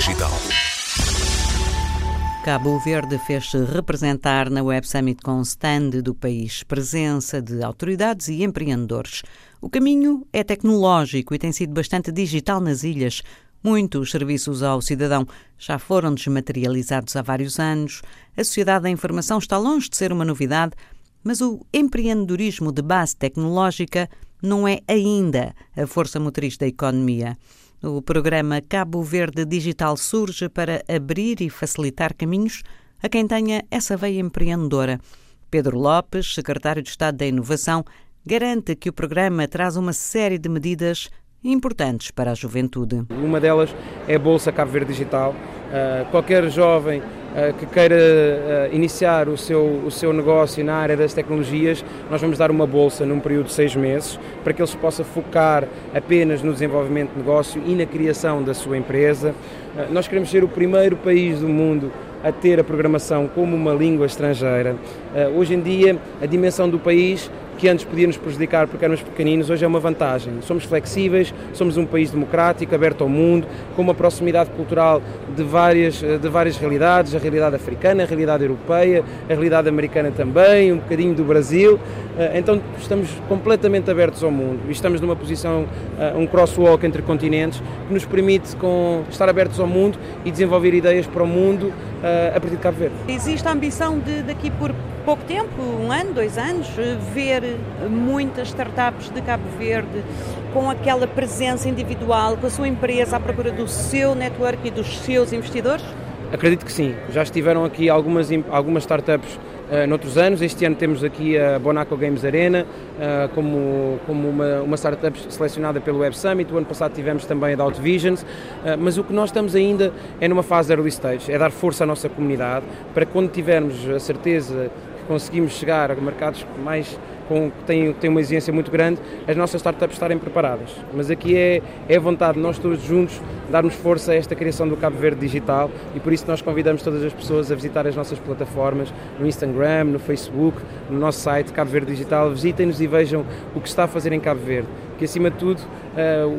Digital. Cabo Verde fez-se representar na Web Summit com stand do país, presença de autoridades e empreendedores. O caminho é tecnológico e tem sido bastante digital nas ilhas. Muitos serviços ao cidadão já foram desmaterializados há vários anos. A sociedade da informação está longe de ser uma novidade, mas o empreendedorismo de base tecnológica não é ainda a força motriz da economia. O programa Cabo Verde Digital surge para abrir e facilitar caminhos a quem tenha essa veia empreendedora. Pedro Lopes, secretário de Estado da Inovação, garante que o programa traz uma série de medidas importantes para a juventude. Uma delas é a Bolsa Cabo Verde Digital. Uh, qualquer jovem que queira uh, iniciar o seu, o seu negócio na área das tecnologias, nós vamos dar uma bolsa num período de seis meses para que ele se possa focar apenas no desenvolvimento de negócio e na criação da sua empresa. nós queremos ser o primeiro país do mundo a ter a programação como uma língua estrangeira. hoje em dia, a dimensão do país que antes podia nos prejudicar porque éramos pequeninos, hoje é uma vantagem. Somos flexíveis, somos um país democrático, aberto ao mundo, com uma proximidade cultural de várias, de várias realidades, a realidade africana, a realidade europeia, a realidade americana também, um bocadinho do Brasil. Eh, então estamos completamente abertos ao mundo e estamos numa posição, eh, um crosswalk entre continentes, que nos permite com, estar abertos ao mundo e desenvolver ideias para o mundo eh, a partir de Cabo Verde. Existe a ambição de daqui por pouco tempo, um ano, dois anos, ver muitas startups de Cabo Verde com aquela presença individual, com a sua empresa à procura do seu network e dos seus investidores? Acredito que sim. Já estiveram aqui algumas, algumas startups uh, noutros anos. Este ano temos aqui a Bonaco Games Arena uh, como, como uma, uma startup selecionada pelo Web Summit. O ano passado tivemos também a da Outvisions. Uh, mas o que nós estamos ainda é numa fase early stage, é dar força à nossa comunidade para que quando tivermos a certeza conseguimos chegar a mercados mais com, têm uma exigência muito grande, as nossas startups estarem preparadas. Mas aqui é, é vontade de nós todos juntos darmos força a esta criação do Cabo Verde Digital e por isso nós convidamos todas as pessoas a visitar as nossas plataformas no Instagram, no Facebook, no nosso site Cabo Verde Digital. Visitem-nos e vejam o que está a fazer em Cabo Verde que acima de tudo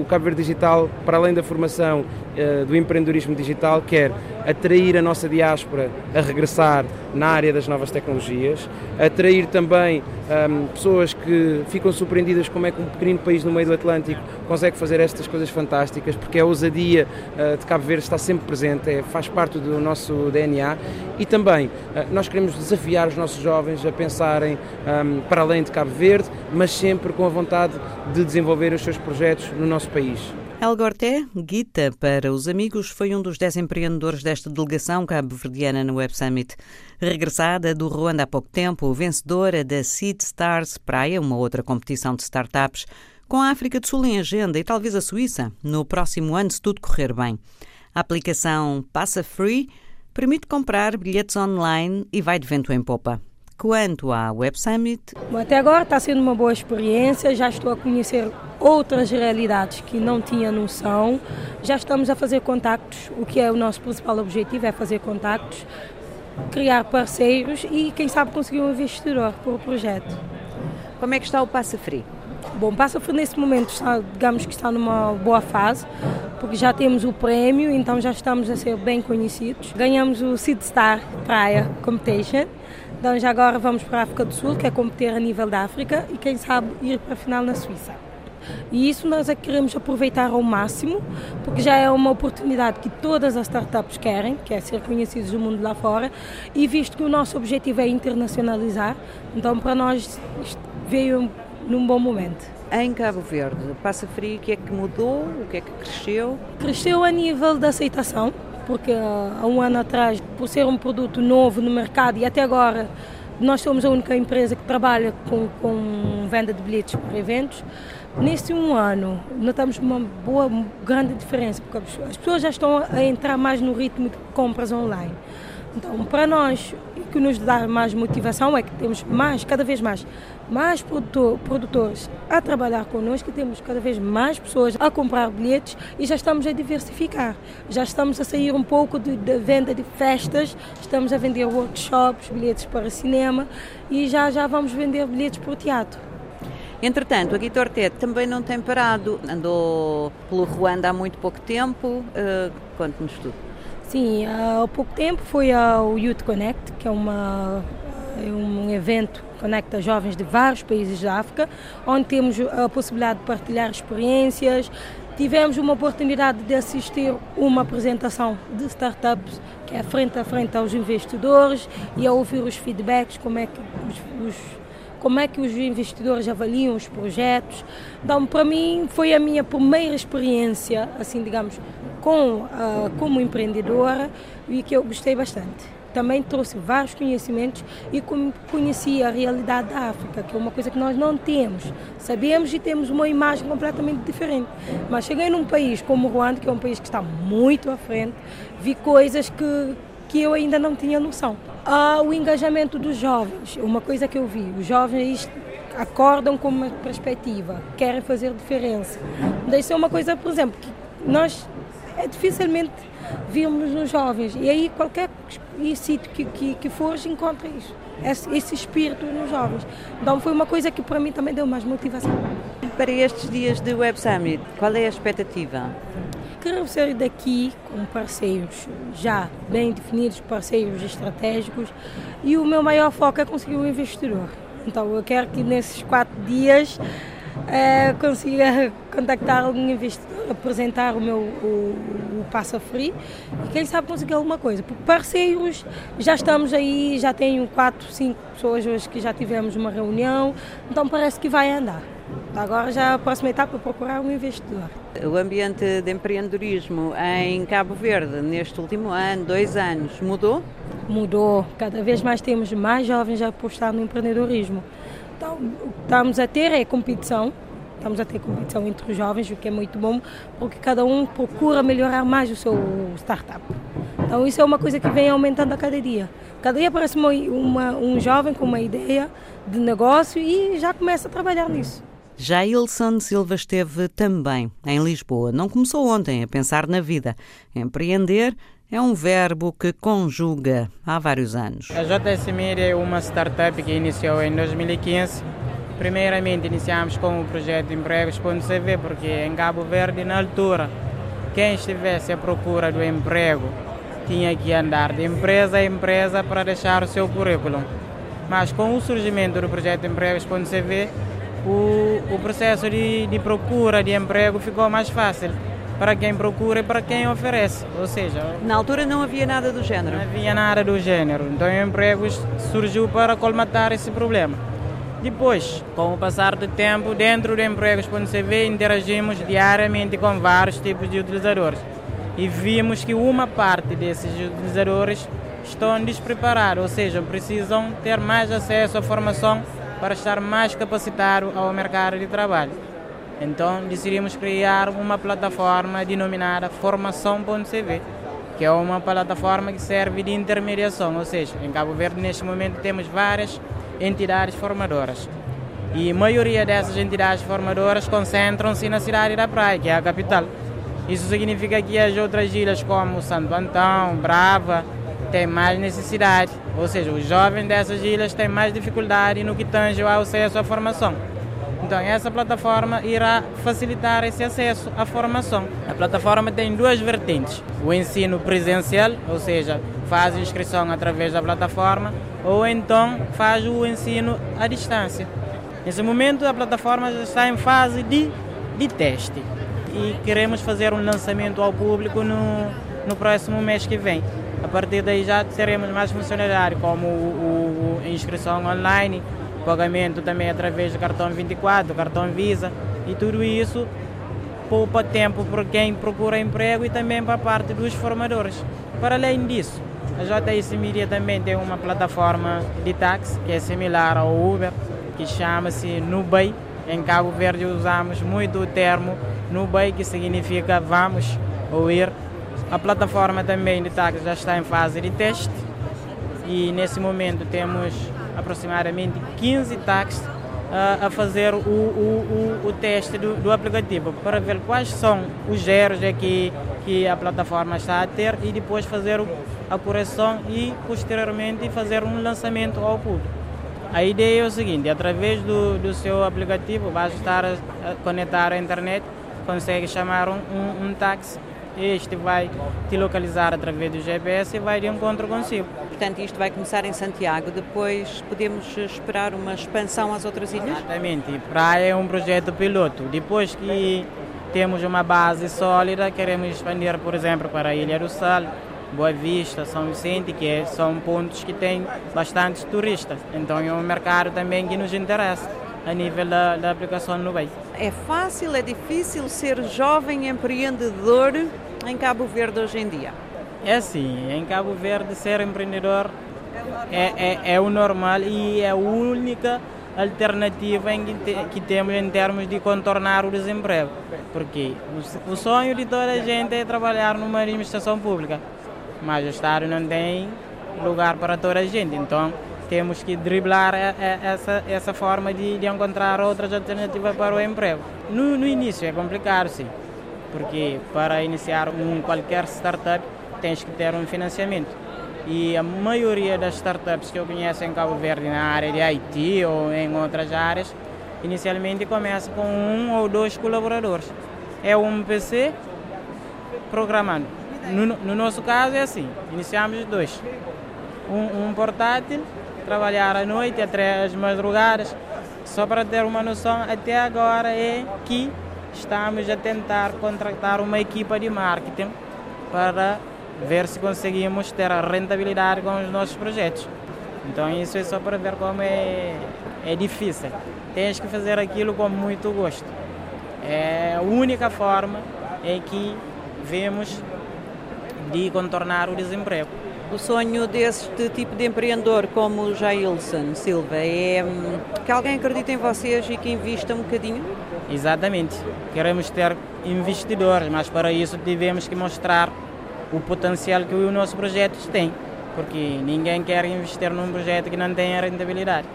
o Cabo Verde Digital, para além da formação uh, do empreendedorismo digital, quer atrair a nossa diáspora a regressar na área das novas tecnologias, atrair também um, ehm, pessoas que ficam surpreendidas como é que um pequenino país no meio do Atlântico consegue fazer estas coisas fantásticas, porque a ousadia uh, de Cabo Verde está sempre presente, é, faz parte do nosso DNA e também nós queremos desafiar os nossos jovens a pensarem um, ehm, para além de Cabo Verde, mas sempre com a vontade de desenvolver os seus projetos no nosso país. El Gorté, Guita para os amigos, foi um dos dez empreendedores desta delegação cabo-verdiana no Web Summit. Regressada do Ruanda há pouco tempo, vencedora da Seed Stars Praia, uma outra competição de startups, com a África do Sul em agenda e talvez a Suíça, no próximo ano, se tudo correr bem. A aplicação Passa Free permite comprar bilhetes online e vai de vento em popa. Quanto à Web Summit. Até agora está sendo uma boa experiência, já estou a conhecer outras realidades que não tinha noção. Já estamos a fazer contactos, o que é o nosso principal objetivo, é fazer contactos, criar parceiros e quem sabe conseguir um investidor para o projeto. Como é que está o Passa Free? Bom, Passa Free nesse momento está, digamos que está numa boa fase, porque já temos o prémio, então já estamos a ser bem conhecidos. Ganhamos o Seed Star Praia Competition então já agora vamos para a África do Sul, que é competir a nível da África e quem sabe ir para a final na Suíça. E isso nós é que queremos aproveitar ao máximo, porque já é uma oportunidade que todas as startups querem, que é ser conhecidos do mundo lá fora, e visto que o nosso objetivo é internacionalizar, então para nós veio num bom momento. Em Cabo Verde, Passa Frio, o que é que mudou? O que é que cresceu? Cresceu a nível da aceitação, porque há um ano atrás, por ser um produto novo no mercado e até agora nós somos a única empresa que trabalha com, com venda de bilhetes para eventos. Nesse um ano, notamos uma boa, grande diferença, porque as pessoas já estão a entrar mais no ritmo de compras online. Então, para nós, o que nos dá mais motivação é que temos mais, cada vez mais, mais produtor, produtores a trabalhar connosco, temos cada vez mais pessoas a comprar bilhetes e já estamos a diversificar. Já estamos a sair um pouco da venda de festas, estamos a vender workshops, bilhetes para cinema e já já vamos vender bilhetes para o teatro. Entretanto, a Guitar também não tem parado. Andou pelo Ruanda há muito pouco tempo. Uh, Conte-nos tudo. Sim, há pouco tempo fui ao Youth Connect, que é uma, é um evento que conecta jovens de vários países da África, onde temos a possibilidade de partilhar experiências. Tivemos uma oportunidade de assistir uma apresentação de startups que é frente a frente aos investidores e a ouvir os feedbacks, como é que os, os como é que os investidores avaliam os projetos. Então, para mim, foi a minha primeira experiência, assim, digamos, com, uh, como empreendedora e que eu gostei bastante. Também trouxe vários conhecimentos e conheci a realidade da África, que é uma coisa que nós não temos. Sabemos e temos uma imagem completamente diferente. Mas cheguei num país como o Ruanda, que é um país que está muito à frente, vi coisas que, que eu ainda não tinha noção. Ah, o engajamento dos jovens, uma coisa que eu vi, os jovens acordam com uma perspectiva, querem fazer diferença. Isso é uma coisa, por exemplo, que nós é dificilmente vimos nos jovens. E aí qualquer sítio que, que, que fores encontra isso, esse, esse espírito nos jovens. Então foi uma coisa que para mim também deu mais motivação. Para estes dias de Web Summit, qual é a expectativa? Quero sair daqui com parceiros já bem definidos, parceiros estratégicos, e o meu maior foco é conseguir um investidor. Então eu quero que nesses quatro dias é, consiga contactar algum investidor, apresentar o meu o, o Passa Free e quem sabe conseguir alguma coisa. Por parceiros, já estamos aí, já tenho quatro, cinco pessoas hoje que já tivemos uma reunião, então parece que vai andar. Agora já a próxima etapa é procurar um investidor. O ambiente de empreendedorismo em Cabo Verde, neste último ano, dois anos, mudou? Mudou. Cada vez mais temos mais jovens a apostar no empreendedorismo. Então, o que estamos a ter é competição. Estamos a ter competição entre os jovens, o que é muito bom, porque cada um procura melhorar mais o seu startup. Então, isso é uma coisa que vem aumentando a cada dia. Cada dia aparece uma, uma, um jovem com uma ideia de negócio e já começa a trabalhar nisso. Jailson Silva esteve também em Lisboa. Não começou ontem a pensar na vida. Empreender é um verbo que conjuga há vários anos. A JS Media é uma startup que iniciou em 2015. Primeiramente iniciamos com o projeto Empregos.cv, porque em Cabo Verde, na altura, quem estivesse à procura do emprego tinha que andar de empresa a empresa para deixar o seu currículo. Mas com o surgimento do projeto Empregos.cv, o, o processo de, de procura de emprego ficou mais fácil para quem procura e para quem oferece. Ou seja, na altura não havia nada do género. Não havia nada do género. Então o empregos surgiu para colmatar esse problema. Depois, com o passar do tempo, dentro do empregos.cv interagimos diariamente com vários tipos de utilizadores e vimos que uma parte desses utilizadores estão despreparados, ou seja, precisam ter mais acesso à formação para estar mais capacitado ao mercado de trabalho. Então decidimos criar uma plataforma denominada Formação.cv, que é uma plataforma que serve de intermediação, ou seja, em Cabo Verde neste momento temos várias entidades formadoras. E a maioria dessas entidades formadoras concentram-se na cidade da Praia, que é a capital. Isso significa que as outras ilhas como Santo Antão, Brava, têm mais necessidade, ou seja, os jovens dessas ilhas têm mais dificuldade no que tange ao acesso à formação. Então, essa plataforma irá facilitar esse acesso à formação. A plataforma tem duas vertentes: o ensino presencial, ou seja, faz inscrição através da plataforma, ou então faz o ensino à distância. Nesse momento, a plataforma já está em fase de, de teste e queremos fazer um lançamento ao público no, no próximo mês que vem. A partir daí já teremos mais funcionalidades, como o, o inscrição online, pagamento também através do cartão 24, cartão Visa e tudo isso poupa tempo para quem procura emprego e também para a parte dos formadores. Para além disso, a JS Media também tem uma plataforma de táxi que é similar ao Uber, que chama-se Nubei. Em Cabo Verde usamos muito o termo Nubei, que significa vamos ou ir. A plataforma também de táxi já está em fase de teste e nesse momento temos aproximadamente 15 táxis uh, a fazer o, o, o, o teste do, do, aplicativo para ver quais são os erros que, que a plataforma está a ter e depois fazer a correção e posteriormente fazer um lançamento ao público. A ideia é o seguinte, através do, do seu aplicativo, basta estar a conectar à internet, consegue chamar um, um, um táxi este vai te localizar através do GPS e vai de encontro consigo. Portanto, isto vai começar em Santiago, depois podemos esperar uma expansão às outras ilhas? Exatamente, praia é um projeto piloto. Depois que temos uma base sólida, queremos expandir, por exemplo, para a Ilha do Sal, Boa Vista, São Vicente, que é, são pontos que têm bastantes turistas. Então é um mercado também que nos interessa a nível da, da aplicação no bem. É fácil, é difícil ser jovem empreendedor em Cabo Verde hoje em dia? É assim, em Cabo Verde ser empreendedor é, é, é o normal e é a única alternativa que, te, que, temos em termos de contornar o desemprego. Porque o, o sonho de toda a gente é trabalhar numa administração pública mas o Estado não tem lugar para toda a gente. Então temos que driblar essa, essa forma de, de encontrar outras alternativas para o emprego. No, no início é complicado, sim, porque para iniciar um, qualquer startup tens que ter um financiamento. E a maioria das startups que eu conheço em Cabo Verde, na área de IT ou em outras áreas, inicialmente começa com um ou dois colaboradores. É um PC programando no, no, nosso caso é assim, iniciamos dois. Um, um, portátil, trabalhar à noite até as madrugadas. Só para ter uma noção, até agora é que estamos a tentar contratar uma equipa de marketing para ver se conseguimos ter a rentabilidade com os nossos projetos. Então isso é só para ver como é, é difícil. Tens que fazer aquilo com muito gosto. É a única forma em que vemos de contornar o desemprego. O sonho deste tipo de empreendedor como o Jailson Silva é hum, que alguém acredite em vocês e que invista um bocadinho? Exatamente. Queremos ter investidores, mas para isso tivemos que mostrar o potencial que os nossos projetos têm, porque ninguém quer investir num projeto que não tenha rentabilidade.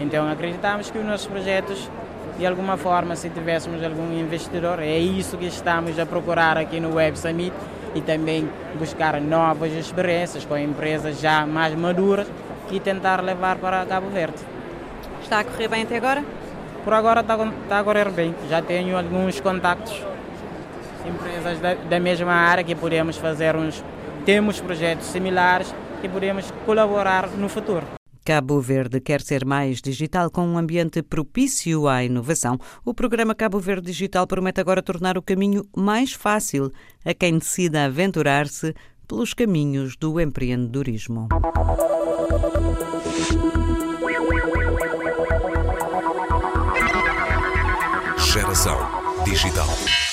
Então acreditamos que os nossos projetos, de alguma forma, se tivéssemos algum investidor, é isso que estamos a procurar aqui no Web Summit e também buscar novas experiências com empresas já mais maduras e tentar levar para Cabo Verde. Está a correr bem até agora? Por agora está, está a correr bem. Já tenho alguns contactos, empresas da, da mesma área que podemos fazer uns. Temos projetos similares que podemos colaborar no futuro. Cabo Verde quer ser mais digital com um ambiente propício à inovação. O programa Cabo Verde Digital promete agora tornar o caminho mais fácil a quem decida aventurar-se pelos caminhos do empreendedorismo. Digital.